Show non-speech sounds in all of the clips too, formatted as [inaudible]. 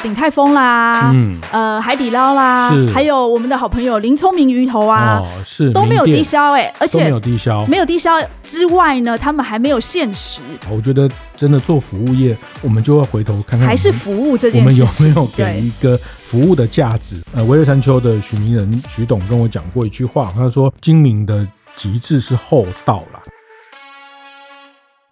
鼎泰丰啦，嗯，呃，海底捞啦，是，还有我们的好朋友林聪明鱼头啊，哦，是都没有低消哎，而且没有低消，没有低消之外呢，他们还没有限时。我觉得真的做服务业，我们就要回头看看，还是服务这件事情，我们有没有给一个服务的价值？呃，微热山丘的许名仁许董跟我讲过一句话，他说：“精明的极致是厚道啦，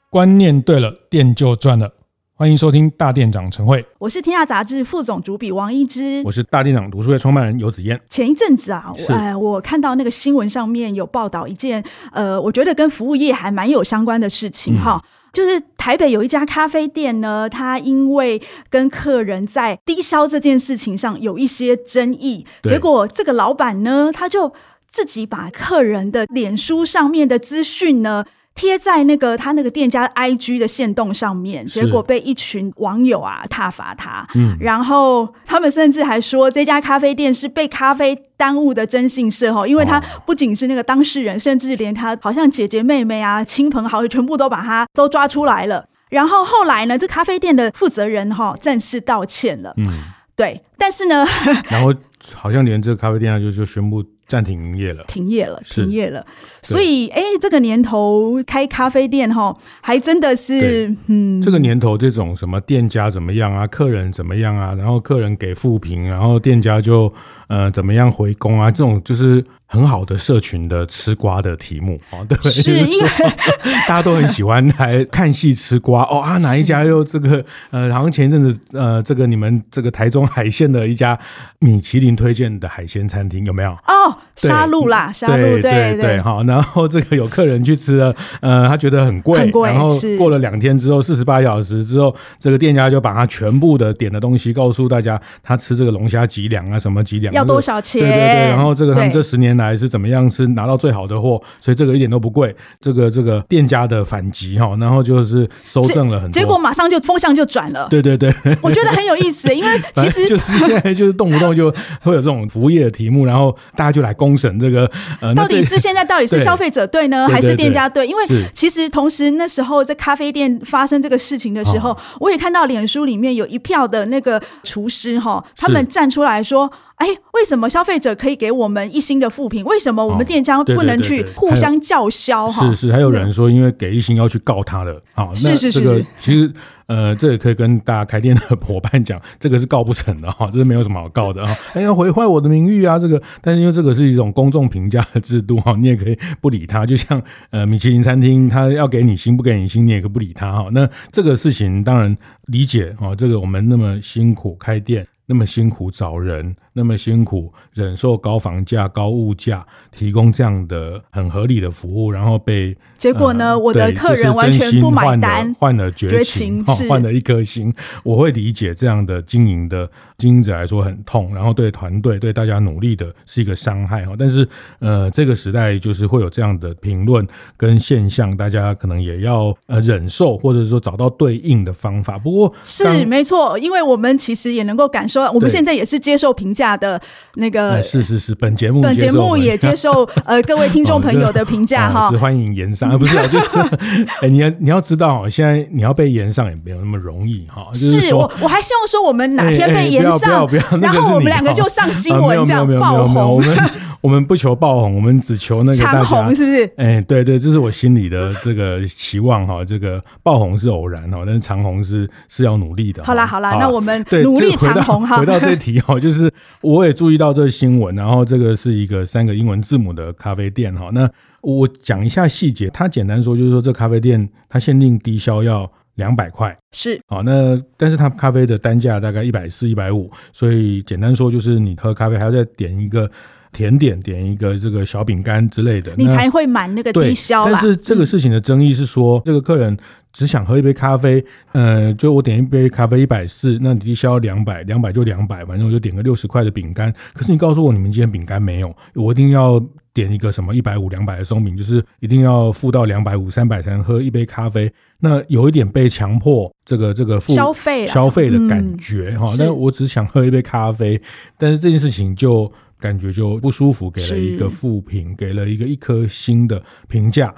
观念对了，店就赚了。”欢迎收听大店长晨会，我是天下杂志副总主笔王一之，我是大店长读书会创办人游子彦。前一阵子啊，哎，我看到那个新闻上面有报道一件，呃，我觉得跟服务业还蛮有相关的事情哈，嗯、就是台北有一家咖啡店呢，它因为跟客人在低消这件事情上有一些争议，对。结果这个老板呢，他就自己把客人的脸书上面的资讯呢。贴在那个他那个店家 IG 的线动上面，结果被一群网友啊挞伐他。嗯，然后他们甚至还说这家咖啡店是被咖啡耽误的征信社哈，因为他不仅是那个当事人，甚至连他好像姐姐妹妹啊、亲朋好友全部都把他都抓出来了。然后后来呢，这咖啡店的负责人哈正式道歉了。嗯，对，但是呢，[laughs] 然后好像连这个咖啡店啊就就宣布。暂停营业了，停业了，停业了。所以，哎，这个年头开咖啡店哈，还真的是，嗯，这个年头这种什么店家怎么样啊，客人怎么样啊，然后客人给负评，然后店家就呃怎么样回攻啊，这种就是。很好的社群的吃瓜的题目哦，对，是因为 [laughs] 大家都很喜欢来看戏吃瓜哦啊，哪一家又这个 [laughs] 呃，好像前一阵子呃，这个你们这个台中海鲜的一家米其林推荐的海鲜餐厅有没有？哦，沙鹿啦，沙鹿，对对对，好，然后这个有客人去吃了，呃，他觉得很贵，很贵，然后过了两天之后，四十八小时之后，这个店家就把他全部的点的东西告诉大家，他吃这个龙虾几两啊，什么几两，要多少钱？对对对，然后这个他们这十年。来是怎么样？是拿到最好的货，所以这个一点都不贵。这个这个店家的反击哈，然后就是收正了很多，结果马上就风向就转了。对对对，我觉得很有意思，因为 [laughs] 其实就是现在就是动不动就会有这种服务业的题目，然后大家就来公审这个呃，到底是现在到底是消费者对呢，还是店家对？因为其实同时那时候在咖啡店发生这个事情的时候，我也看到脸书里面有一票的那个厨师哈，他们站出来说。哎，为什么消费者可以给我们一星的负评？为什么我们店家不能去互相叫嚣？哈，是是，还有人说，因为给一星要去告他的。好，那这个其实呃，这也可以跟大家开店的伙伴讲，这个是告不成的哈，这是没有什么好告的哈。哎，要毁坏我的名誉啊，这个，但是因为这个是一种公众评价的制度哈，你也可以不理他。就像呃，米其林餐厅，他要给你星不给你星，你也可以不理他哈。那这个事情当然理解哈，这个我们那么辛苦开店。那么辛苦找人，那么辛苦忍受高房价、高物价，提供这样的很合理的服务，然后被结果呢？呃、我的客人完全不买单，换了绝情，换了一颗心。我会理解这样的经营的经营者来说很痛，然后对团队、对大家努力的是一个伤害哈。但是呃，这个时代就是会有这样的评论跟现象，大家可能也要呃忍受，或者说找到对应的方法。不过是没错，因为我们其实也能够感受。到我们现在也是接受评价的那个，是是是，本节目本节目也接受 [laughs] 呃各位听众朋友的评价哈，是欢迎延上，啊 [laughs] 不是就是 [laughs] 哎，你要你要知道，现在你要被延上也没有那么容易哈。是我我还希望说我们哪天被延上，然后我们两个就上新闻这样爆红。我们不求爆红，我们只求那个长红，是不是？哎，对对，这是我心里的这个期望哈。这个爆红是偶然哈，但是长红是是要努力的。好啦好啦，那我们努力长红哈。[laughs] 回到这题哈，就是我也注意到这个新闻，然后这个是一个三个英文字母的咖啡店哈。那我讲一下细节，它简单说就是说，这咖啡店它限定低消要两百块，是好。那但是它咖啡的单价大概一百四、一百五，所以简单说就是你喝咖啡还要再点一个。甜点，点一个这个小饼干之类的，你才会满那个低消。但是这个事情的争议是说，嗯、这个客人只想喝一杯咖啡，呃，就我点一杯咖啡一百四，那你低消两百，两百就两百，反正我就点个六十块的饼干。可是你告诉我，你们今天饼干没有，我一定要点一个什么一百五、两百的松饼，就是一定要付到两百五、三百才能喝一杯咖啡。那有一点被强迫这个这个付消费消费的感觉哈。那、嗯、我只想喝一杯咖啡，但是这件事情就。感觉就不舒服，给了一个负评，给了一个一颗星的评价，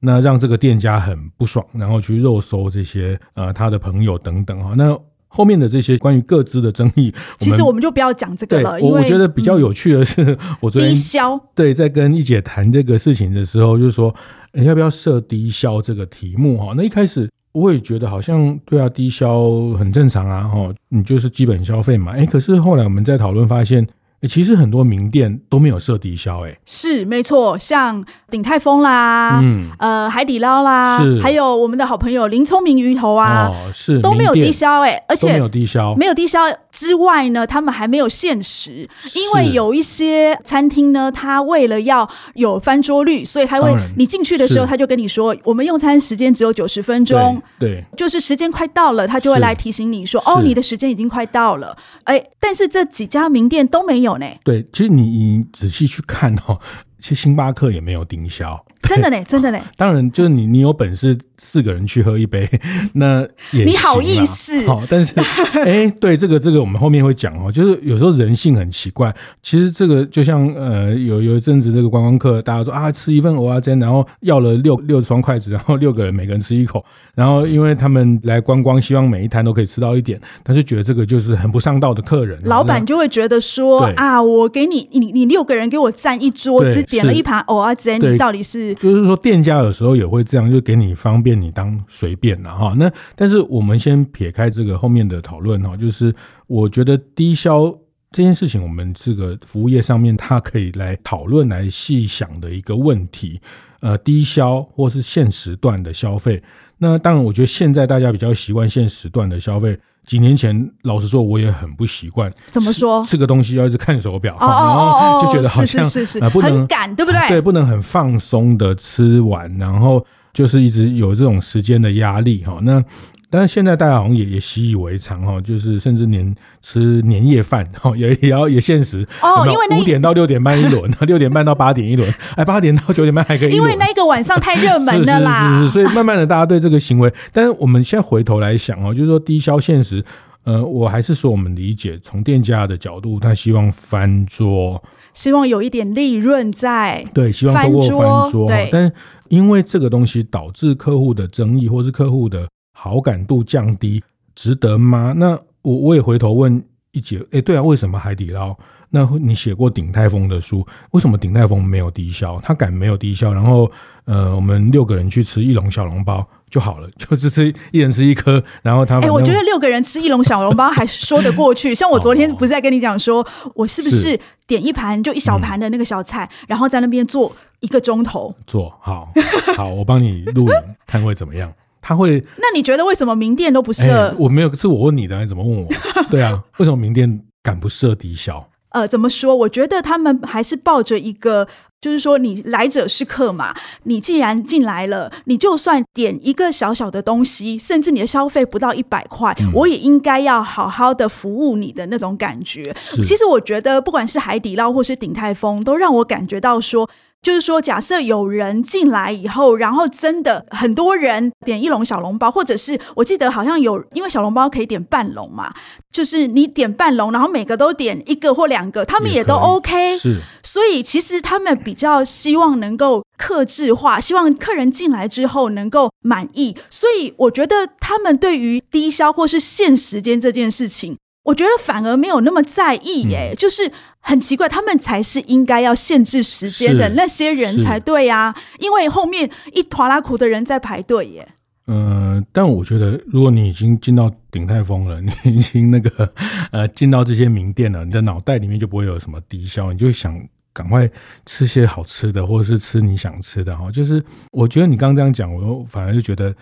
那让这个店家很不爽，然后去肉搜这些呃他的朋友等等哈。那后面的这些关于各自的争议，其实我们就不要讲这个了。我我觉得比较有趣的是，嗯、[laughs] 我昨天低消对在跟一姐谈这个事情的时候，就是说，欸、要不要设低消这个题目哈？那一开始我也觉得好像对啊，低消很正常啊哈，你就是基本消费嘛。哎、欸，可是后来我们在讨论发现。其实很多名店都没有设低消，哎，是没错，像鼎泰丰啦，嗯，呃，海底捞啦，是，还有我们的好朋友林聪明鱼头啊，哦，是都没有低消，哎，而且没有低消，没有低消之外呢，他们还没有限时，因为有一些餐厅呢，他为了要有翻桌率，所以他会，你进去的时候他就跟你说，我们用餐时间只有九十分钟，对，就是时间快到了，他就会来提醒你说，哦，你的时间已经快到了，哎，但是这几家名店都没有。对，其实你你仔细去看哦，其实星巴克也没有低消。真的嘞，[laughs] 真的嘞。当然，就是你，你有本事四个人去喝一杯，[laughs] 那也你好意思。好，但是，哎、欸，对这个这个，我们后面会讲哦。就是有时候人性很奇怪。其实这个就像呃，有有一阵子这个观光客，大家说啊，吃一份蚵仔煎，然后要了六六双筷子，然后六个人每个人吃一口，然后因为他们来观光，希望每一摊都可以吃到一点，他就觉得这个就是很不上道的客人。老板就会觉得说啊，我给你你你六个人给我占一桌，只点了一盘蚵仔煎，你到底是？就是说，店家有时候也会这样，就给你方便，你当随便了哈。那但是我们先撇开这个后面的讨论哈，就是我觉得低消这件事情，我们这个服务业上面，它可以来讨论、来细想的一个问题。呃，低消或是限时段的消费，那当然，我觉得现在大家比较习惯现时段的消费。几年前，老实说，我也很不习惯。怎么说？吃，吃个东西要一直看手表，然后 [laughs] 就觉得好像是是是是呃不能很赶，对不对？对，不能很放松的吃完，然后就是一直有这种时间的压力哈。那但是现在大家好像也也习以为常哈，就是甚至连吃年夜饭哈也也要也限时哦，因为五点到六点半一轮，[laughs] 六点半到八点一轮，哎，八点到九点半还可以，因为那个晚上太热门了啦。[laughs] 是是是是，所以慢慢的大家对这个行为，[laughs] 但是我们现在回头来想哦，就是说低消限时。呃，我还是说，我们理解从店家的角度，他希望翻桌，希望有一点利润在，对，希望通过翻桌。对，但因为这个东西导致客户的争议，或是客户的好感度降低，值得吗？那我我也回头问一姐，哎，对啊，为什么海底捞？那你写过鼎泰丰的书，为什么鼎泰丰没有低消？他敢没有低消？然后，呃，我们六个人去吃一笼小笼包就好了，[laughs] 就是吃一人吃一颗。然后他们，哎、欸，我觉得六个人吃一笼小笼包还说得过去。[laughs] 像我昨天不是在跟你讲说，我是不是点一盘就一小盘的那个小菜，嗯、然后在那边做一个钟头？做好，[laughs] 好，我帮你录影，看会怎么样？他会？那你觉得为什么名店都不设、欸？我没有，是我问你的，你怎么问我？对啊，为什么名店敢不设低消？呃，怎么说？我觉得他们还是抱着一个，就是说，你来者是客嘛。你既然进来了，你就算点一个小小的东西，甚至你的消费不到一百块，嗯、我也应该要好好的服务你的那种感觉。其实我觉得，不管是海底捞或是鼎泰丰，都让我感觉到说。就是说，假设有人进来以后，然后真的很多人点一笼小笼包，或者是我记得好像有，因为小笼包可以点半笼嘛，就是你点半笼，然后每个都点一个或两个，他们也都 OK。是，所以其实他们比较希望能够克制化，希望客人进来之后能够满意。所以我觉得他们对于低消或是限时间这件事情。我觉得反而没有那么在意耶，嗯、就是很奇怪，他们才是应该要限制时间的那些人才对呀，因为后面一拖拉苦的人在排队耶。嗯、呃，但我觉得，如果你已经进到鼎泰丰了，[laughs] 你已经那个呃进到这些名店了，你的脑袋里面就不会有什么低消，你就想赶快吃些好吃的，或者是吃你想吃的哈。就是我觉得你刚刚这样讲，我反而就觉得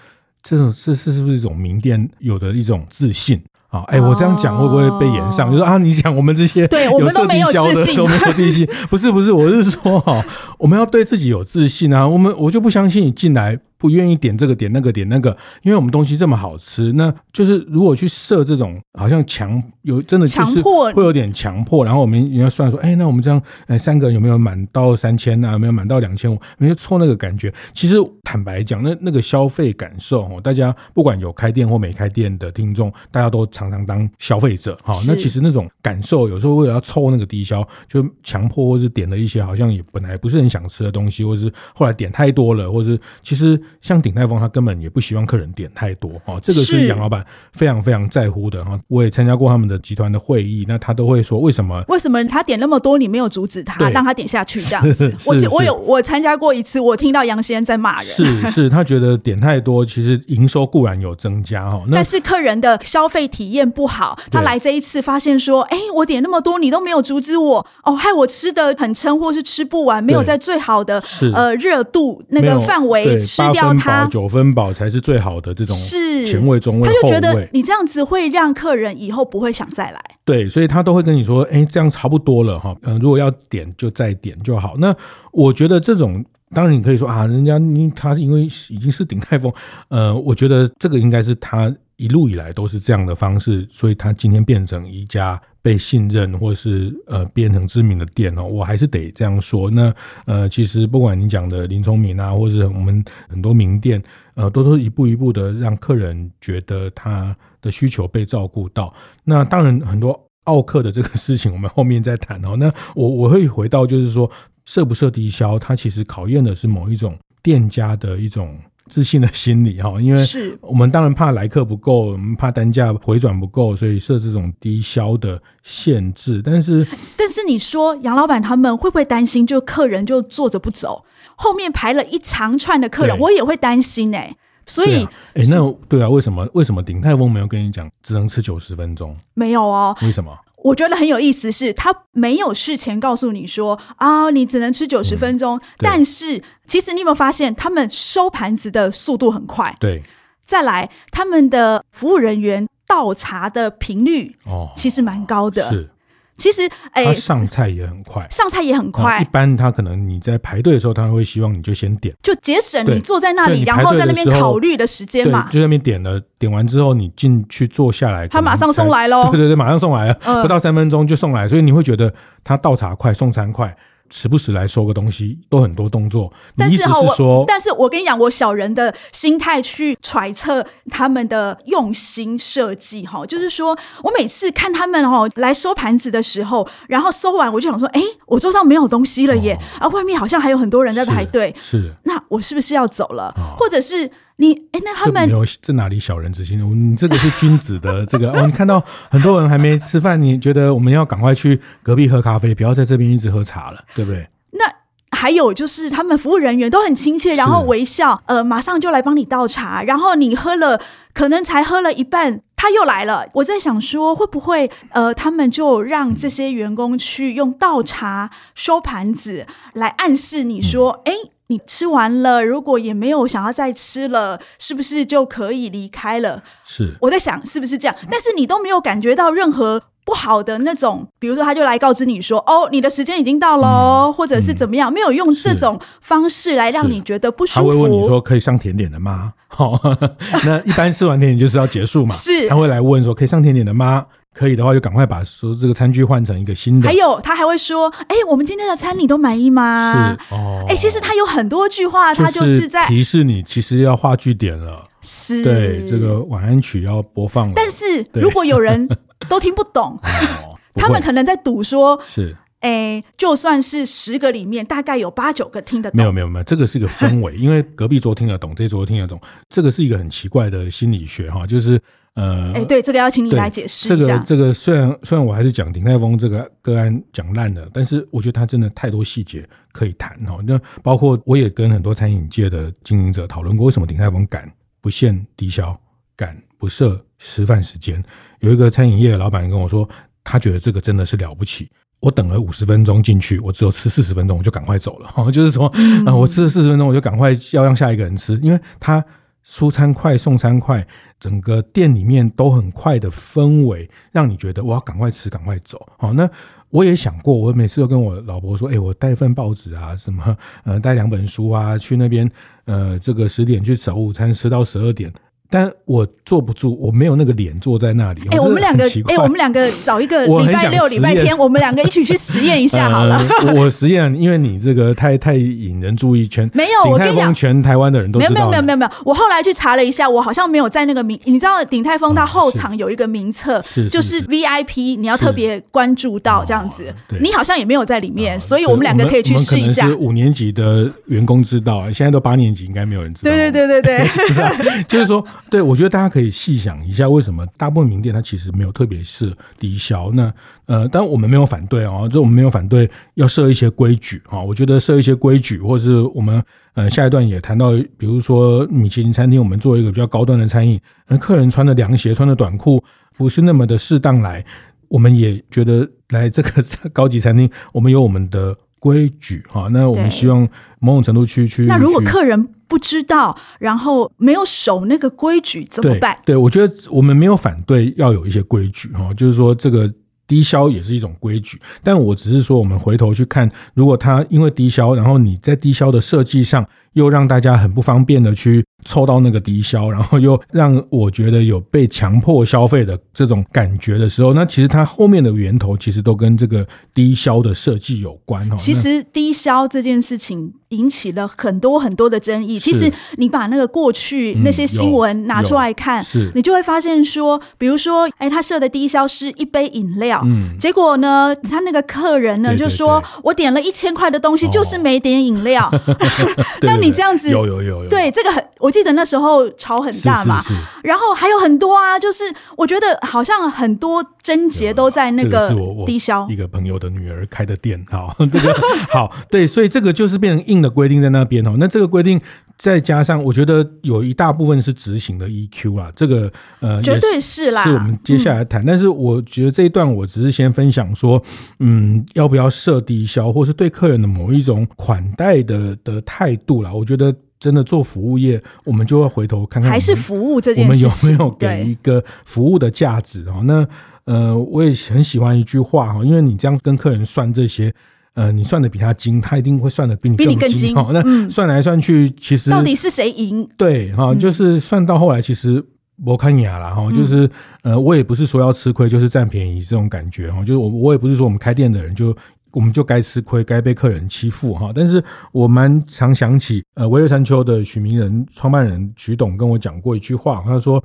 这种是是是不是一种名店有的一种自信。啊，哎，我这样讲会不会被延上？就说啊，你讲我们这些对我们都没有自信，都没有自信。不是不是，我是说哈，我们要对自己有自信啊。我们我就不相信你进来。不愿意点这个点那个点那个，因为我们东西这么好吃，那就是如果去设这种好像强有真的就是会有点强迫，然后我们也要算说，哎，那我们这样哎三个人有没有满到三千啊？有没有满到两千五？没有错那个感觉。其实坦白讲，那那个消费感受哦，大家不管有开店或没开店的听众，大家都常常当消费者哈。那其实那种感受，有时候为了要凑那个低消，就强迫或是点了一些好像也本来不是很想吃的东西，或是后来点太多了，或是其实。像鼎泰丰，他根本也不希望客人点太多哦，这个是杨老板非常非常在乎的哈。我也参加过他们的集团的会议，那他都会说为什么？为什么他点那么多，你没有阻止他，让他点下去这样子？[laughs] 我我有我参加过一次，我听到杨先生在骂人，是是，他觉得点太多，其实营收固然有增加哈，但是客人的消费体验不好。他来这一次发现说，哎，我点那么多，你都没有阻止我，哦，害我吃的很撑，或是吃不完，没有在最好的呃热度那个范围吃掉。八分饱九分饱才是最好的这种是前卫中卫，他就觉得你这样子会让客人以后不会想再来。对，所以他都会跟你说，哎，这样差不多了哈，嗯，如果要点就再点就好。那我觉得这种当然你可以说啊，人家因他因为已经是鼎泰丰，呃，我觉得这个应该是他一路以来都是这样的方式，所以他今天变成一家。被信任或是呃变成知名的店哦，我还是得这样说。那呃，其实不管你讲的林聪明啊，或是我们很多名店，呃，都都一步一步的让客人觉得他的需求被照顾到。那当然很多奥客的这个事情，我们后面再谈哦。[laughs] 那我我会回到就是说，设不设低消，它其实考验的是某一种店家的一种。自信的心理哈，因为我们当然怕来客不够，我们怕单价回转不够，所以设置这种低销的限制。但是，但是你说杨老板他们会不会担心，就客人就坐着不走，后面排了一长串的客人，我也会担心哎、欸。所以，哎、欸，那对啊，为什么为什么鼎泰丰没有跟你讲只能吃九十分钟？没有哦，为什么？我觉得很有意思是，是他没有事前告诉你说啊，你只能吃九十分钟。嗯、但是其实你有没有发现，他们收盘子的速度很快？对。再来，他们的服务人员倒茶的频率哦，其实蛮高的。是。其实，哎、欸，上菜也很快，上菜也很快。一般他可能你在排队的时候，他会希望你就先点，就节省你坐在那里，然后在那边考虑的时间嘛。就在那边点了，点完之后你进去坐下来，他马上送来喽。对对对，马上送来了，呃、不到三分钟就送来，所以你会觉得他倒茶快，送餐快。时不时来收个东西，都很多动作。但是哈，我但是我跟你讲，我小人的心态去揣测他们的用心设计哈，就是说我每次看他们哦来收盘子的时候，然后收完我就想说，哎，我桌上没有东西了耶，啊、外面好像还有很多人在排队，是，是，那我是不是要走了，哦、或者是？你哎，那他们没有这哪里小人之心？你这个是君子的这个 [laughs] 哦。你看到很多人还没吃饭，你觉得我们要赶快去隔壁喝咖啡，不要在这边一直喝茶了，对不对？那还有就是他们服务人员都很亲切，然后微笑，呃，马上就来帮你倒茶。然后你喝了，可能才喝了一半，他又来了。我在想说，会不会呃，他们就让这些员工去用倒茶收盘子来暗示你说，哎、嗯。你吃完了，如果也没有想要再吃了，是不是就可以离开了？是，我在想是不是这样，但是你都没有感觉到任何不好的那种，比如说他就来告知你说，哦，你的时间已经到喽，嗯、或者是怎么样，没有用这种方式来让你觉得不舒服。他会问你说，可以上甜点的吗？好，[laughs] 那一般吃完甜点就是要结束嘛？是，他会来问说，可以上甜点的吗？可以的话，就赶快把说这个餐具换成一个新的。还有，他还会说：“哎，我们今天的餐你都满意吗？”是哦。哎，其实他有很多句话，他就是在提示你，其实要画句点了。是，对，这个晚安曲要播放了。但是如果有人都听不懂，[laughs] [laughs] 他们可能在赌说：“是，哎，就算是十个里面，大概有八九个听得懂。”没有，没有，没有，这个是一个氛围，因为隔壁桌听得懂，这桌听得懂，这个是一个很奇怪的心理学哈，就是。呃，哎，对，这个要请你来解释一下。这个这个虽然虽然我还是讲鼎泰丰这个个案讲烂了，但是我觉得他真的太多细节可以谈哦。那包括我也跟很多餐饮界的经营者讨论过，为什么鼎泰丰敢不限低消，敢不设吃饭时间？有一个餐饮业的老板跟我说，他觉得这个真的是了不起。我等了五十分钟进去，我只有吃四十分钟，我就赶快走了。[laughs] 就是说，啊，我吃了四十分钟，我就赶快要让下一个人吃，因为他。出餐快送餐快，整个店里面都很快的氛围，让你觉得我要赶快吃赶快走。好，那我也想过，我每次都跟我老婆说，哎，我带份报纸啊，什么呃带两本书啊，去那边呃这个十点去吃午餐，吃到十二点。但我坐不住，我没有那个脸坐在那里。哎、欸，我们两个，哎、欸，我们两个找一个礼拜六、礼拜天，我们两个一起去实验一下好了。[laughs] 呃、我实验，因为你这个太太引人注意，全没有。我跟你讲，全台湾的人都知道。没有没有没有没有，我后来去查了一下，我好像没有在那个名。你知道鼎泰丰它后场有一个名册，是就是 VIP，你要特别关注到这样子。你好像也没有在里面，所以我们两个可以去试一下。是五年级的员工知道，现在都八年级，应该没有人知道。对对对对对，[laughs] 是啊，就是说。对，我觉得大家可以细想一下，为什么大部分名店它其实没有特别设低消？那呃，当然我们没有反对哦，就我们没有反对要设一些规矩啊。我觉得设一些规矩，或者是我们呃下一段也谈到，比如说米其林餐厅，我们做一个比较高端的餐饮，那客人穿的凉鞋、穿的短裤不是那么的适当来，我们也觉得来这个 [laughs] 高级餐厅，我们有我们的规矩哈。那我们希望某种程度去去。那如果客人不知道，然后没有守那个规矩怎么办？对，对，我觉得我们没有反对要有一些规矩哈，就是说这个低消也是一种规矩，但我只是说我们回头去看，如果他因为低消，然后你在低消的设计上又让大家很不方便的去。凑到那个低消，然后又让我觉得有被强迫消费的这种感觉的时候，那其实它后面的源头其实都跟这个低消的设计有关。其实低消这件事情引起了很多很多的争议。其实你把那个过去那些新闻拿出来看，你就会发现说，比如说，哎，他设的低消是一杯饮料，嗯结果呢，他那个客人呢就说，我点了一千块的东西，就是没点饮料。[laughs] [laughs] 那你这样子，有有有有，对这个很我。记得那时候吵很大嘛，是是是，然后还有很多啊，就是我觉得好像很多症结都在那个低消。一个朋友的女儿开的店，好，[laughs] 这个好，对，所以这个就是变成硬的规定在那边哦。那这个规定再加上，我觉得有一大部分是执行的 EQ 啦，这个呃，绝对是啦，是我们接下来谈。嗯、但是我觉得这一段我只是先分享说，嗯，要不要设低消，或是对客人的某一种款待的的态度啦，我觉得。真的做服务业，我们就要回头看看，还是服务这件事情，我们有没有给一个服务的价值？那呃，我也很喜欢一句话哈，因为你这样跟客人算这些，呃，你算的比他精，他一定会算的比你更精哈。那算来算去，其实到底是谁赢？对哈，就是算到后来，其实我看雅了哈，就是呃，我也不是说要吃亏，就是占便宜这种感觉哈，就是我我也不是说我们开店的人就。我们就该吃亏，该被客人欺负哈。但是我蛮常想起，呃，微热山丘的许明仁创办人许董跟我讲过一句话，他说：“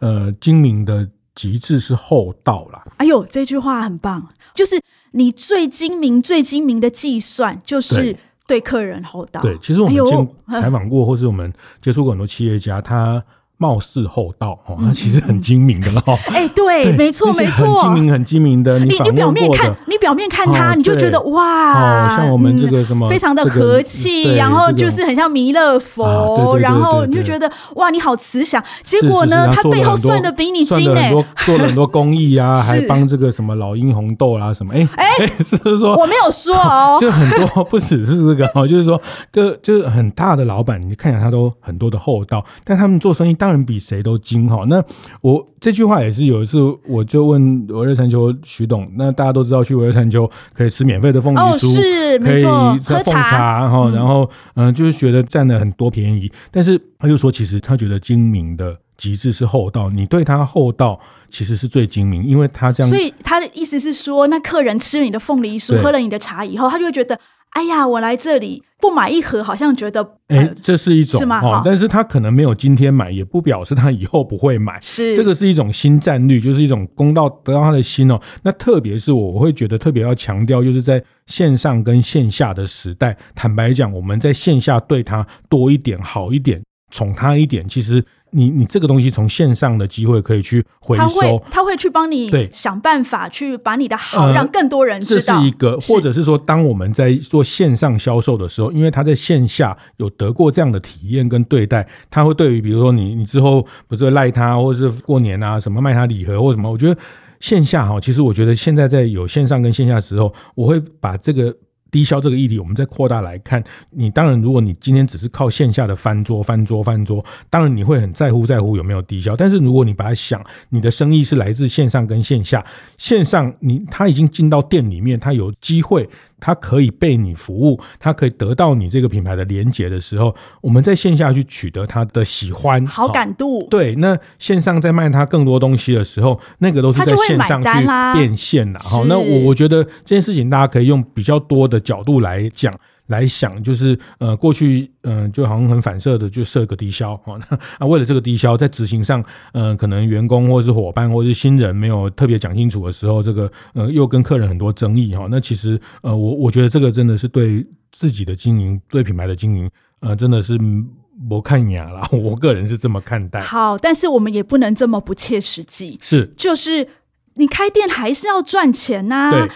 呃，精明的极致是厚道啦。”哎呦，这句话很棒，就是你最精明、最精明的计算，就是对客人厚道。对，其实我们有采访过，或是我们接触过很多企业家，他。貌似厚道哦，那其实很精明的了哈。哎，对，没错，没错，很精明，很精明的。你你表面看，你表面看他，你就觉得哇，像我们这个什么，非常的和气，然后就是很像弥勒佛，然后你就觉得哇，你好慈祥。结果呢，他背后算的比你精哎，做了很多公益啊，[laughs] 还帮这个什么老鹰红豆啦什么。哎哎，[laughs] 是不是说我没有说哦，[laughs] 就很多不只是这个哦，就是说个就是很大的老板，你看起来他都很多的厚道，但他们做生意。当然比谁都精哈。那我这句话也是有一次，我就问我热山丘徐董。那大家都知道，去微热山丘可以吃免费的凤梨酥，哦、是可以喝茶哈。然后嗯、呃，就是觉得占了很多便宜。但是他又说，其实他觉得精明的极致是厚道。你对他厚道，其实是最精明，因为他这样。所以他的意思是说，那客人吃了你的凤梨酥，喝了你的茶以后，他就会觉得。哎呀，我来这里不买一盒，好像觉得哎、呃，这是一种是吗？哦，但是他可能没有今天买，也不表示他以后不会买。是，这个是一种新战略，就是一种公道得到他的心哦。那特别是我，我会觉得特别要强调，就是在线上跟线下的时代，坦白讲，我们在线下对他多一点、好一点、宠他一点，其实。你你这个东西从线上的机会可以去回收，他会他会去帮你对想办法去把你的好让更多人知道。这是一个，或者是说，当我们在做线上销售的时候，因为他在线下有得过这样的体验跟对待，他会对于比如说你你之后不是会赖他，或者是过年啊什么卖他礼盒或什么，我觉得线下哈，其实我觉得现在在有线上跟线下的时候，我会把这个。低消这个议题，我们再扩大来看，你当然，如果你今天只是靠线下的翻桌、翻桌、翻桌，当然你会很在乎在乎有没有低消。但是如果你把它想，你的生意是来自线上跟线下，线上你他已经进到店里面，他有机会。它可以被你服务，它可以得到你这个品牌的连接的时候，我们在线下去取得他的喜欢、好感度。对，那线上在卖他更多东西的时候，那个都是在线上去变现的。好，那我我觉得这件事情大家可以用比较多的角度来讲。来想，就是呃，过去嗯、呃，就好像很反射的就设个低消 [laughs] 啊，那为了这个低消，在执行上，嗯、呃，可能员工或是伙伴或是新人没有特别讲清楚的时候，这个呃，又跟客人很多争议哈。那其实呃，我我觉得这个真的是对自己的经营，对品牌的经营，呃，真的是不看眼了。[laughs] 我个人是这么看待。好，但是我们也不能这么不切实际。是，就是你开店还是要赚钱呐、啊。对。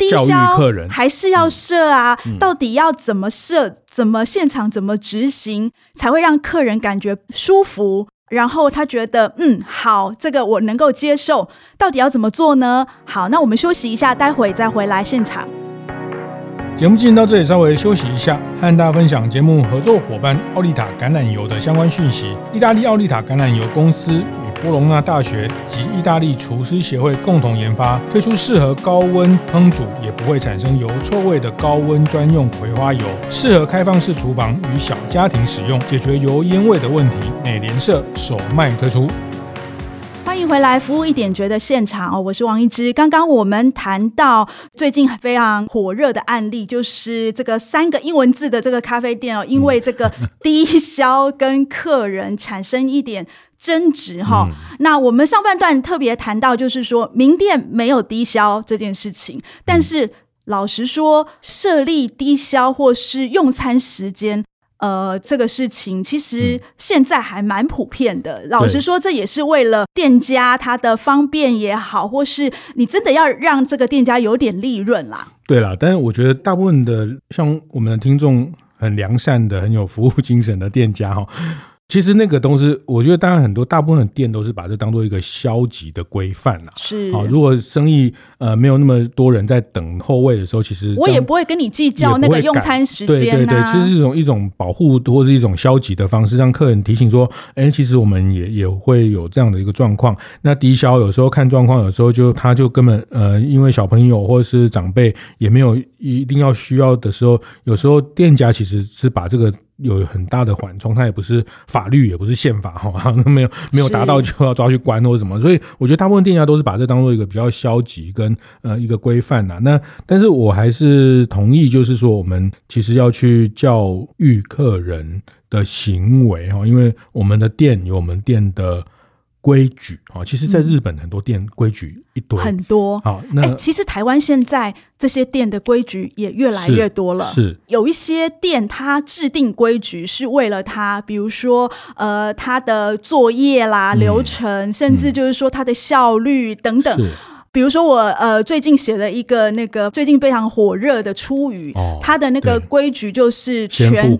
低消还是要设啊？到底要怎么设？怎么现场怎么执行才会让客人感觉舒服？然后他觉得嗯好，这个我能够接受。到底要怎么做呢？好，那我们休息一下，待会再回来现场。节目进行到这里，稍微休息一下，和大家分享节目合作伙伴奥利塔橄榄油的相关讯息。意大利奥利塔橄榄油公司。波隆纳大学及意大利厨师协会共同研发，推出适合高温烹煮也不会产生油臭味的高温专用葵花油，适合开放式厨房与小家庭使用，解决油烟味的问题。美联社首卖推出。欢迎回来，服务一点觉得现场哦，我是王一之。刚刚我们谈到最近非常火热的案例，就是这个三个英文字的这个咖啡店哦，因为这个 [laughs] 低消跟客人产生一点。争执哈，那我们上半段特别谈到，就是说名店没有低消这件事情，但是老实说，设立低消或是用餐时间，呃，这个事情其实现在还蛮普遍的。老实说，这也是为了店家他的方便也好，或是你真的要让这个店家有点利润啦。对啦，但是我觉得大部分的像我们的听众很良善的、很有服务精神的店家哈。其实那个东西，我觉得当然很多大部分的店都是把这当做一个消极的规范啦。是，好，如果生意呃没有那么多人在等候位的时候，其实我也不会跟你计较那个用餐时间啊。对对对，其实是一种一种保护或是一种消极的方式，让客人提醒说，哎，其实我们也也会有这样的一个状况。那低消有时候看状况，有时候就他就根本呃，因为小朋友或者是长辈也没有一定要需要的时候，有时候店家其实是把这个。有很大的缓冲，它也不是法律，也不是宪法，哈，[laughs] 没有没有达到就要抓去关或者什么，所以我觉得大部分店家都是把这当做一个比较消极跟呃一个规范呐。那但是我还是同意，就是说我们其实要去教育客人的行为哈，因为我们的店有我们店的。规矩啊，其实，在日本很多店规矩一堆，很多。好，那、欸、其实台湾现在这些店的规矩也越来越多了。是，是。有一些店，它制定规矩是为了它，比如说呃，它的作业啦、流程，嗯、甚至就是说它的效率等等。比如说我呃最近写了一个那个最近非常火热的出鱼，哦、它的那个规矩就是全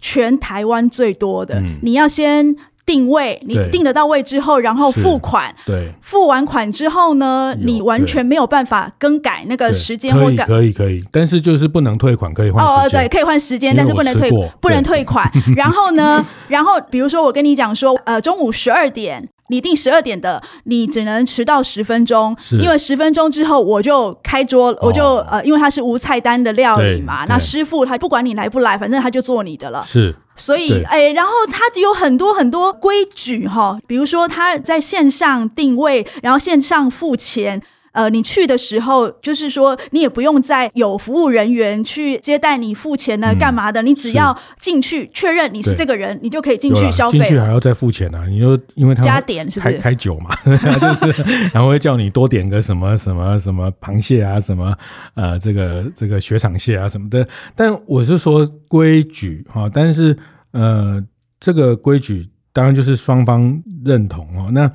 全台湾最多的，嗯、你要先。定位，你定得到位之后，然后付款。对，付完款之后呢，你完全没有办法更改那个时间或改。可以，可以，但是就是不能退款，可以换。哦，对，可以换时间，但是不能退，不能退款。然后呢，[laughs] 然后比如说我跟你讲说，呃，中午十二点。你定十二点的，你只能迟到十分钟，因为十分钟之后我就开桌，我就呃，因为它是无菜单的料理嘛，那师傅他不管你来不来，反正他就做你的了。是，所以哎，然后他有很多很多规矩哈，比如说他在线上定位，然后线上付钱。呃，你去的时候，就是说你也不用再有服务人员去接待你付钱呢，干嘛的？你只要进去确认你是这个人，你就可以进去消费。进去还要再付钱啊？你就因为他加点是不是？开开酒嘛，[laughs] 就是然后会叫你多点个什么什么什么螃蟹啊，什么呃这个这个雪场蟹啊什么的。但我是说规矩哈，但是呃这个规矩当然就是双方认同哦。那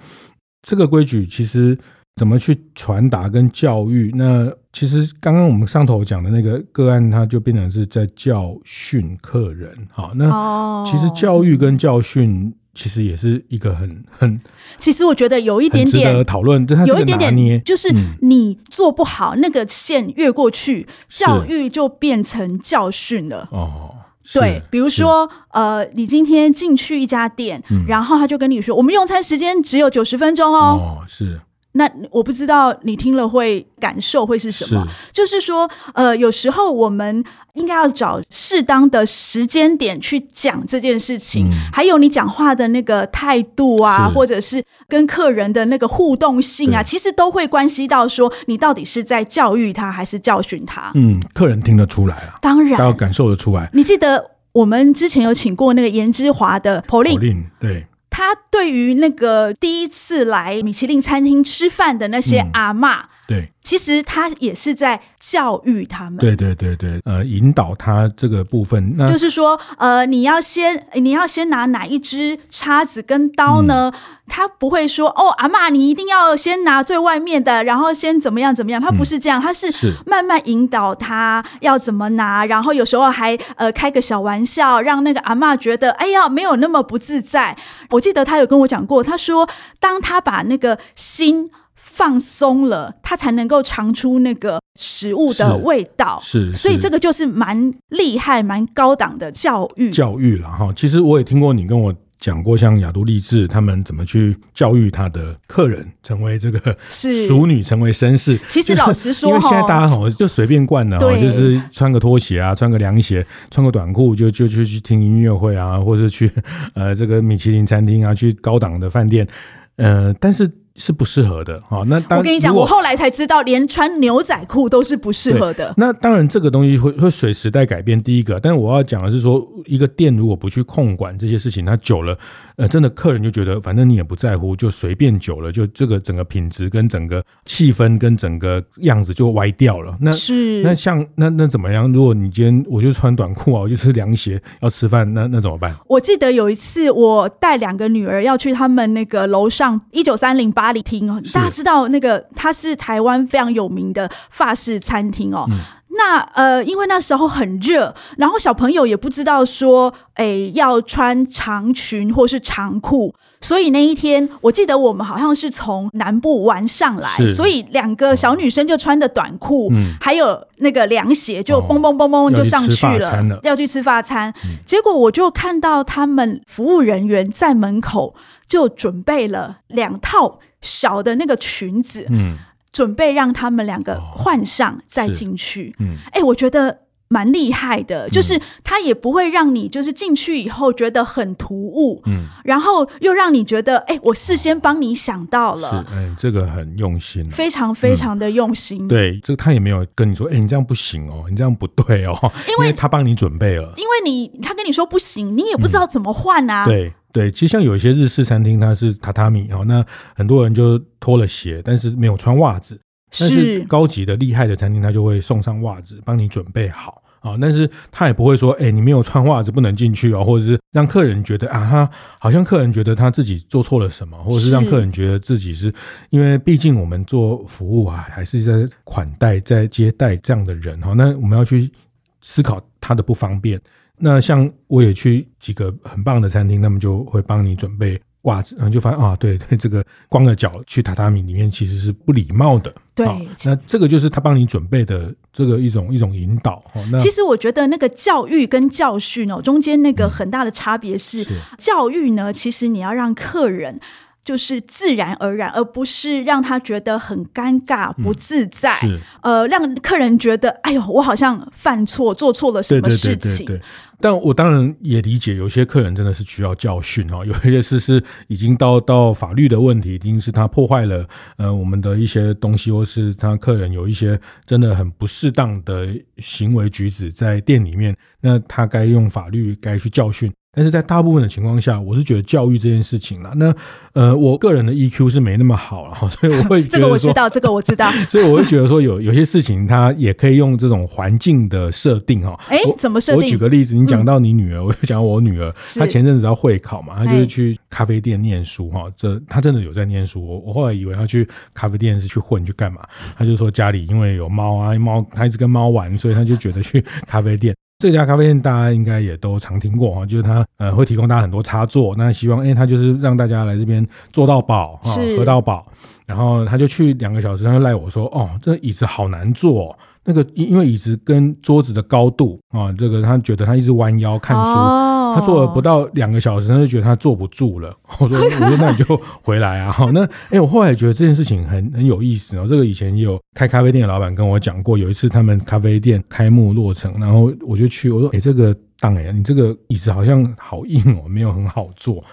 这个规矩其实。怎么去传达跟教育？那其实刚刚我们上头讲的那个个案，它就变成是在教训客人。好，那其实教育跟教训其实也是一个很很，其实我觉得有一点点讨论，这有一点点，就是你做不好、嗯、那个线越过去，教育就变成教训了。哦，对，比如说呃，你今天进去一家店，嗯、然后他就跟你说，我们用餐时间只有九十分钟哦。哦，是。那我不知道你听了会感受会是什么？是就是说，呃，有时候我们应该要找适当的时间点去讲这件事情，嗯、还有你讲话的那个态度啊，或者是跟客人的那个互动性啊，其实都会关系到说你到底是在教育他还是教训他。嗯，客人听得出来啊，当然，他要感受得出来。你记得我们之前有请过那个颜之华的 Pauline，对。他对于那个第一次来米其林餐厅吃饭的那些阿妈，嗯，对，其实他也是在教育他们，对对对对，呃，引导他这个部分，那就是说，呃，你要先你要先拿哪一支叉子跟刀呢？嗯他不会说哦，阿嬷，你一定要先拿最外面的，然后先怎么样怎么样。他不是这样，他是慢慢引导他要怎么拿，然后有时候还呃开个小玩笑，让那个阿嬷觉得哎呀没有那么不自在。我记得他有跟我讲过，他说当他把那个心放松了，他才能够尝出那个食物的味道。是，是所以这个就是蛮厉害、蛮高档的教育。教育了哈，其实我也听过你跟我。讲过像雅都丽致他们怎么去教育他的客人成为这个淑女，成为绅士。其实老实说，因为 [laughs] 现在大家好就随便惯了，对就是穿个拖鞋啊，穿个凉鞋，穿个短裤就就就去听音乐会啊，或者去 [laughs] 呃这个米其林餐厅啊，去高档的饭店，呃，但是。是不适合的，哦，那当我跟你讲，我后来才知道，连穿牛仔裤都是不适合的。那当然，这个东西会会随时代改变。第一个，但是我要讲的是说，一个店如果不去控管这些事情，它久了，呃，真的客人就觉得，反正你也不在乎，就随便久了，就这个整个品质跟整个气氛跟整个样子就歪掉了。那是那像那那怎么样？如果你今天我就穿短裤啊，我就是凉鞋要吃饭，那那怎么办？我记得有一次，我带两个女儿要去他们那个楼上一九三零巴黎厅哦，大家知道那个它是台湾非常有名的法式餐厅哦。嗯、那呃，因为那时候很热，然后小朋友也不知道说，哎，要穿长裙或是长裤，所以那一天我记得我们好像是从南部玩上来，所以两个小女生就穿的短裤，嗯、还有那个凉鞋，就嘣嘣嘣嘣就上去了，哦、要去吃法餐。嗯、结果我就看到他们服务人员在门口就准备了两套。小的那个裙子，嗯，准备让他们两个换上再进去，嗯，哎、欸，我觉得蛮厉害的，就是他也不会让你就是进去以后觉得很突兀，嗯，然后又让你觉得，哎、欸，我事先帮你想到了，哎、欸，这个很用心，非常非常的用心，嗯、对，这个他也没有跟你说，哎、欸，你这样不行哦，你这样不对哦，因为，因为他帮你准备了，因为你他跟你说不行，你也不知道怎么换啊，嗯、对。对，其实像有一些日式餐厅，它是榻榻米哦，那很多人就脱了鞋，但是没有穿袜子。但是高级的厉害的餐厅，他就会送上袜子，帮你准备好啊。但是他也不会说，哎，你没有穿袜子不能进去哦，或者是让客人觉得啊，哈好像客人觉得他自己做错了什么，或者是让客人觉得自己是，因为毕竟我们做服务啊，还是在款待、在接待这样的人哈。那我们要去思考他的不方便。那像我也去几个很棒的餐厅，他们就会帮你准备袜子，然后就发现啊，对对，这个光着脚去榻榻米里面其实是不礼貌的。对，那这个就是他帮你准备的这个一种一种引导。那其实我觉得那个教育跟教训哦，中间那个很大的差别是，嗯、是教育呢，其实你要让客人。就是自然而然，而不是让他觉得很尴尬、不自在。嗯、呃，让客人觉得，哎呦，我好像犯错，做错了什么事情。对对对对对。但我当然也理解，有些客人真的是需要教训哦。[laughs] 有一些事是已经到到法律的问题，一定是他破坏了呃我们的一些东西，或是他客人有一些真的很不适当的行为举止在店里面，那他该用法律该去教训。但是在大部分的情况下，我是觉得教育这件事情啦，那呃，我 [laughs] 个人的 EQ 是没那么好了，[laughs] 所以我会觉得，这个我知道，这个我知道，所以我会觉得说有有些事情，它也可以用这种环境的设定哈。哎，怎么设定？我举个例子，你讲到你女儿，[laughs] 我就讲到我女儿，她前阵子要会考嘛，她就是去咖啡店念书哈，这她真的有在念书。我我后来以为她去咖啡店是去混去干嘛，她就说家里因为有猫啊，猫她一直跟猫玩，所以她就觉得去咖啡店。[laughs] 这家咖啡店大家应该也都常听过哈，就是他呃会提供大家很多插座，那希望哎他就是让大家来这边坐到饱哈，喝到饱，然后他就去两个小时，他就赖我说哦，这椅子好难坐哦。那个因因为椅子跟桌子的高度啊，这个他觉得他一直弯腰看书，哦、他坐了不到两个小时，他就觉得他坐不住了。[laughs] 我说我说那你就回来啊。[laughs] 好，那哎、欸，我后来觉得这件事情很很有意思哦。这个以前也有开咖啡店的老板跟我讲过，有一次他们咖啡店开幕落成，然后我就去，我说哎、欸，这个当哎，你这个椅子好像好硬哦，没有很好坐。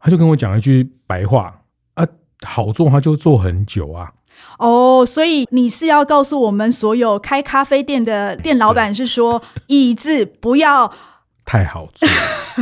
他就跟我讲一句白话啊，好坐他就坐很久啊。哦，所以你是要告诉我们所有开咖啡店的店老板是说，椅子不要 [laughs] 太好坐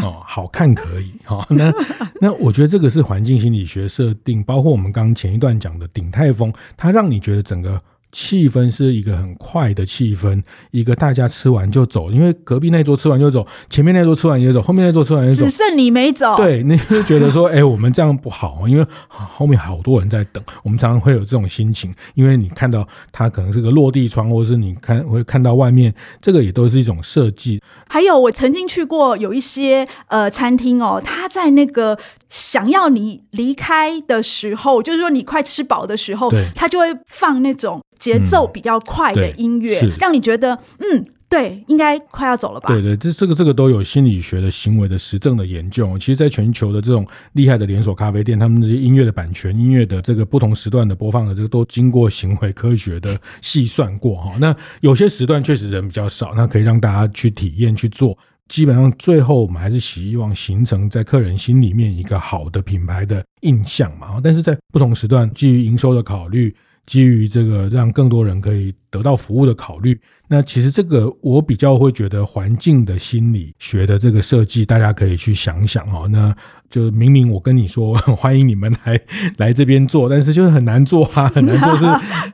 哦，好看可以哈、哦。那那我觉得这个是环境心理学设定，包括我们刚前一段讲的鼎泰丰，它让你觉得整个。气氛是一个很快的气氛，一个大家吃完就走，因为隔壁那桌吃完就走，前面那桌吃完也走，后面那桌吃完也走，只剩你没走。对，你就觉得说，哎、欸，我们这样不好，因为后面好多人在等。我们常常会有这种心情，因为你看到它可能是个落地窗，或是你看会看到外面，这个也都是一种设计。还有，我曾经去过有一些呃餐厅哦，他在那个想要你离开的时候，就是说你快吃饱的时候，他就会放那种。节奏比较快的音乐，嗯、让你觉得嗯，对，应该快要走了吧？对对，这这个这个都有心理学的行为的实证的研究。其实，在全球的这种厉害的连锁咖啡店，他们这些音乐的版权、音乐的这个不同时段的播放的这个，都经过行为科学的细算过哈。那有些时段确实人比较少，那可以让大家去体验去做。基本上最后我们还是希望形成在客人心里面一个好的品牌的印象嘛。但是在不同时段，基于营收的考虑。基于这个让更多人可以得到服务的考虑，那其实这个我比较会觉得环境的心理学的这个设计，大家可以去想想哦。那。就是明明我跟你说 [laughs] 欢迎你们来 [laughs] 来这边做，但是就是很难做啊，[laughs] 很难做是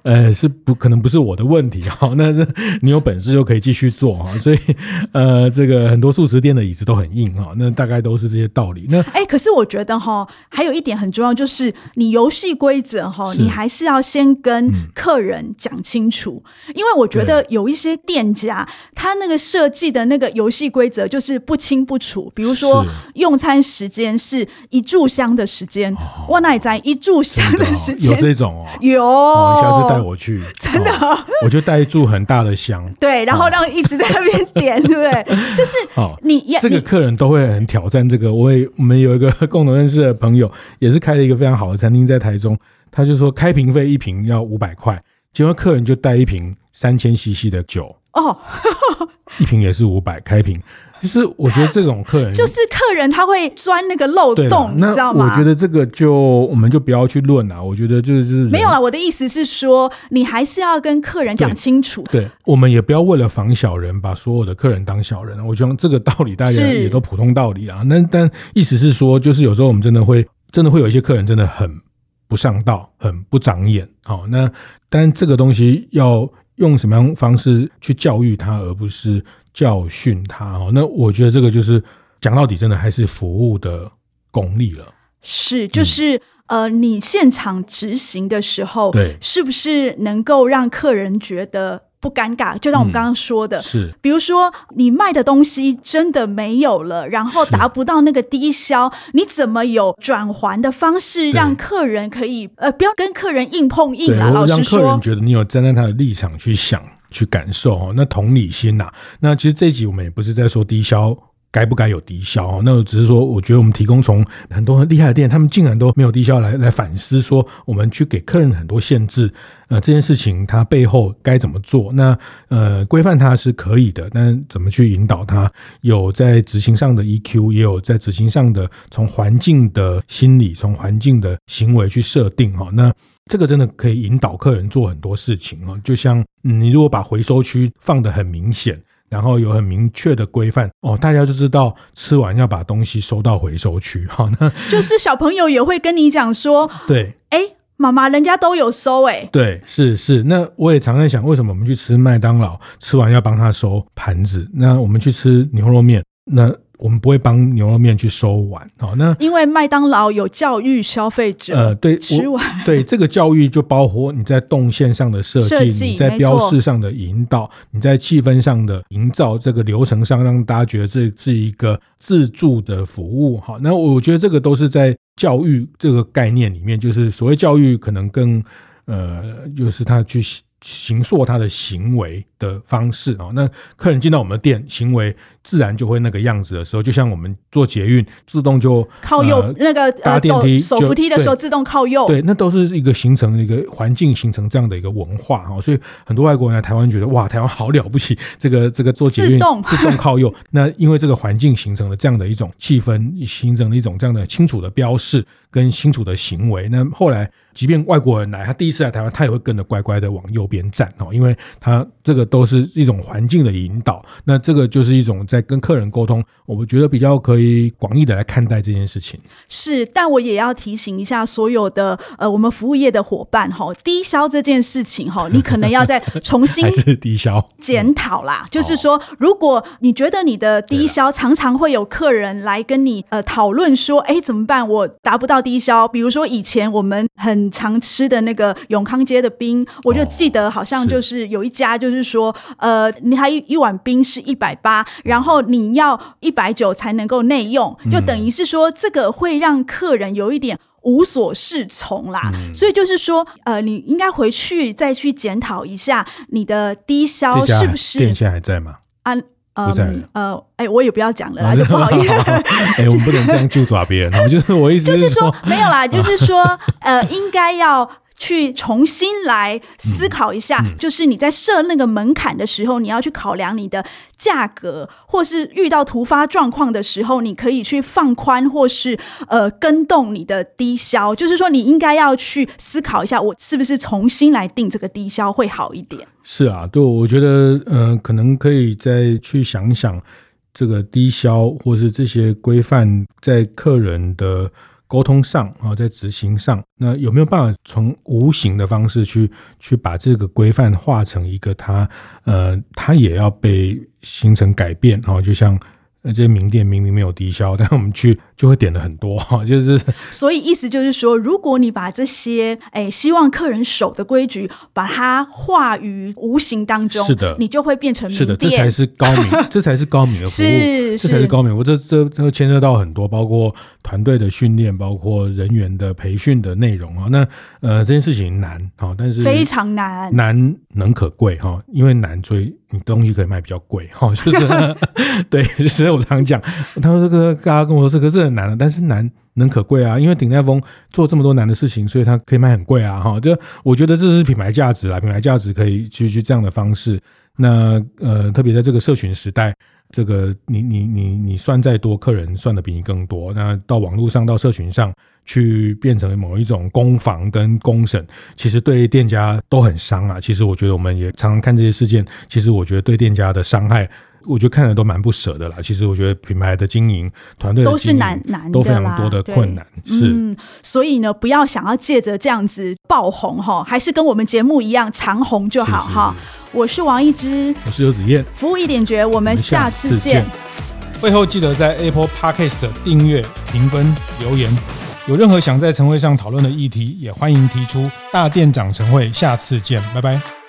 呃是不可能不是我的问题哈，那是你有本事就可以继续做哈，所以呃这个很多素食店的椅子都很硬哈，那大概都是这些道理。那哎、欸，可是我觉得哈，还有一点很重要，就是你游戏规则哈，你还是要先跟客人讲清楚，嗯、因为我觉得有一些店家他那个设计的那个游戏规则就是不清不楚，比如说用餐时间。是一炷香的时间，我那在一炷香的时间、哦、有这种哦，有，哦、你下次带我去，真的，哦、我就带一炷很大的香，对，然后让一直在那边点，哦、[laughs] 对不对？就是哦，你这个客人都会很挑战这个。我也我们有一个共同认识的朋友，也是开了一个非常好的餐厅在台中，他就说开瓶费一瓶要五百块，结果客人就带一瓶三千 CC 的酒。哦，[laughs] 一瓶也是五百开瓶。就是我觉得这种客人，就是客人他会钻那个漏洞，你知道吗？我觉得这个就我们就不要去论了。我觉得就是没有啦。我的意思是说，你还是要跟客人讲清楚。对，对，我们也不要为了防小人，把所有的客人当小人。我觉得这个道理大家也都普通道理啊。那但意思是说，就是有时候我们真的会真的会有一些客人真的很不上道，很不长眼。好，那但这个东西要用什么样方式去教育他，而不是。教训他哦，那我觉得这个就是讲到底，真的还是服务的功力了。是，就是、嗯、呃，你现场执行的时候，对，是不是能够让客人觉得不尴尬？就像我们刚刚说的，嗯、是，比如说你卖的东西真的没有了，然后达不到那个低消，你怎么有转还的方式让客人可以呃，不要跟客人硬碰硬啊？老实说，让客人觉得你有站在他的立场去想。去感受哦，那同理心呐、啊，那其实这集我们也不是在说低消该不该有低消哦，那只是说我觉得我们提供从很多很厉害的店，他们竟然都没有低消来来反思，说我们去给客人很多限制，呃，这件事情它背后该怎么做？那呃，规范它是可以的，但怎么去引导它？有在执行上的 EQ，也有在执行上的从环境的心理、从环境的行为去设定哈，那。这个真的可以引导客人做很多事情哦，就像你如果把回收区放得很明显，然后有很明确的规范哦，大家就知道吃完要把东西收到回收区。[laughs] 好，那就是小朋友也会跟你讲说，对，哎，妈妈人家都有收哎，对，是是。那我也常在想，为什么我们去吃麦当劳吃完要帮他收盘子？那我们去吃牛肉面，那我们不会帮牛肉面去收碗。好，那因为麦当劳有教育消费者，呃，对，吃碗，对这个教育就包括你在动线上的设计，你在标示上的引导，你在气氛上的营造，这个流程上让大家觉得这是一个自助的服务。好，那我觉得这个都是在教育这个概念里面，就是所谓教育可能更呃，就是他去。形塑他的行为的方式啊，那客人进到我们的店，行为自然就会那个样子的时候，就像我们做捷运，自动就靠右，呃、那个搭电梯、手扶梯的时候自动靠右，对，那都是一个形成一个环境，形成这样的一个文化哈。所以很多外国人来台湾觉得哇，台湾好了不起，这个这个做捷运自动，自动靠右。[laughs] 那因为这个环境形成了这样的一种气氛，形成了一种这样的清楚的标示跟清楚的行为。那后来。即便外国人来，他第一次来台湾，他也会跟着乖乖的往右边站哦，因为他这个都是一种环境的引导。那这个就是一种在跟客人沟通，我们觉得比较可以广义的来看待这件事情。是，但我也要提醒一下所有的呃，我们服务业的伙伴哈，低消这件事情哈，[laughs] 你可能要再重新还是低消检讨啦。就是说，如果你觉得你的低消常常会有客人来跟你呃讨论说，哎，怎么办？我达不到低消。比如说以前我们很很常吃的那个永康街的冰，我就记得好像就是有一家，就是说，呃，你还一碗冰是一百八，然后你要一百九才能够内用，就等于是说这个会让客人有一点无所适从啦。所以就是说，呃，你应该回去再去检讨一下你的低消是不是？店现在还在吗？啊。嗯呃，哎，我也不要讲了啦，[laughs] 就不好意思。[laughs] 哎，我们不能这样就抓别人，就是我意思就是说，没有啦，就是说，呃，应该要。去重新来思考一下，嗯嗯、就是你在设那个门槛的时候，你要去考量你的价格，或是遇到突发状况的时候，你可以去放宽，或是呃跟动你的低消。就是说，你应该要去思考一下，我是不是重新来定这个低消会好一点？是啊，对，我觉得呃，可能可以再去想想这个低消，或是这些规范在客人的。沟通上啊，在执行上，那有没有办法从无形的方式去去把这个规范化成一个它呃，它也要被形成改变啊？就像。呃这些名店明明没有低消，但我们去就会点的很多哈，[laughs] 就是。所以意思就是说，如果你把这些哎希望客人守的规矩，把它化于无形当中，是的，你就会变成。是的，这才是高明，[laughs] 这才是高明的服务，这才是高明。我这这这牵涉到很多，包括团队的训练，包括人员的培训的内容啊。那呃，这件事情难哈，但是非常难，难能可贵哈，因为难，所以你东西可以卖比较贵哈，就是 [laughs] 对，就是。我常讲，他说这个大家跟我说这个是难的，但是难能可贵啊，因为鼎泰丰做这么多难的事情，所以它可以卖很贵啊，哈，就我觉得这是品牌价值啦，品牌价值可以去去这样的方式。那呃，特别在这个社群时代，这个你你你你算再多，客人算的比你更多。那到网络上，到社群上去变成某一种攻防跟公审，其实对店家都很伤啊。其实我觉得我们也常常看这些事件，其实我觉得对店家的伤害。我觉得看着都蛮不舍的啦。其实我觉得品牌的经营团队都是难难，都非常多的困难。是，嗯，所以呢，不要想要借着这样子爆红哈，还是跟我们节目一样长红就好哈。我是王一之，我是游子燕，服务一点绝，我们下次见。会后记得在 Apple Podcast 订阅、评分、留言。有任何想在晨会上讨论的议题，也欢迎提出。大店长晨会，下次见，拜拜。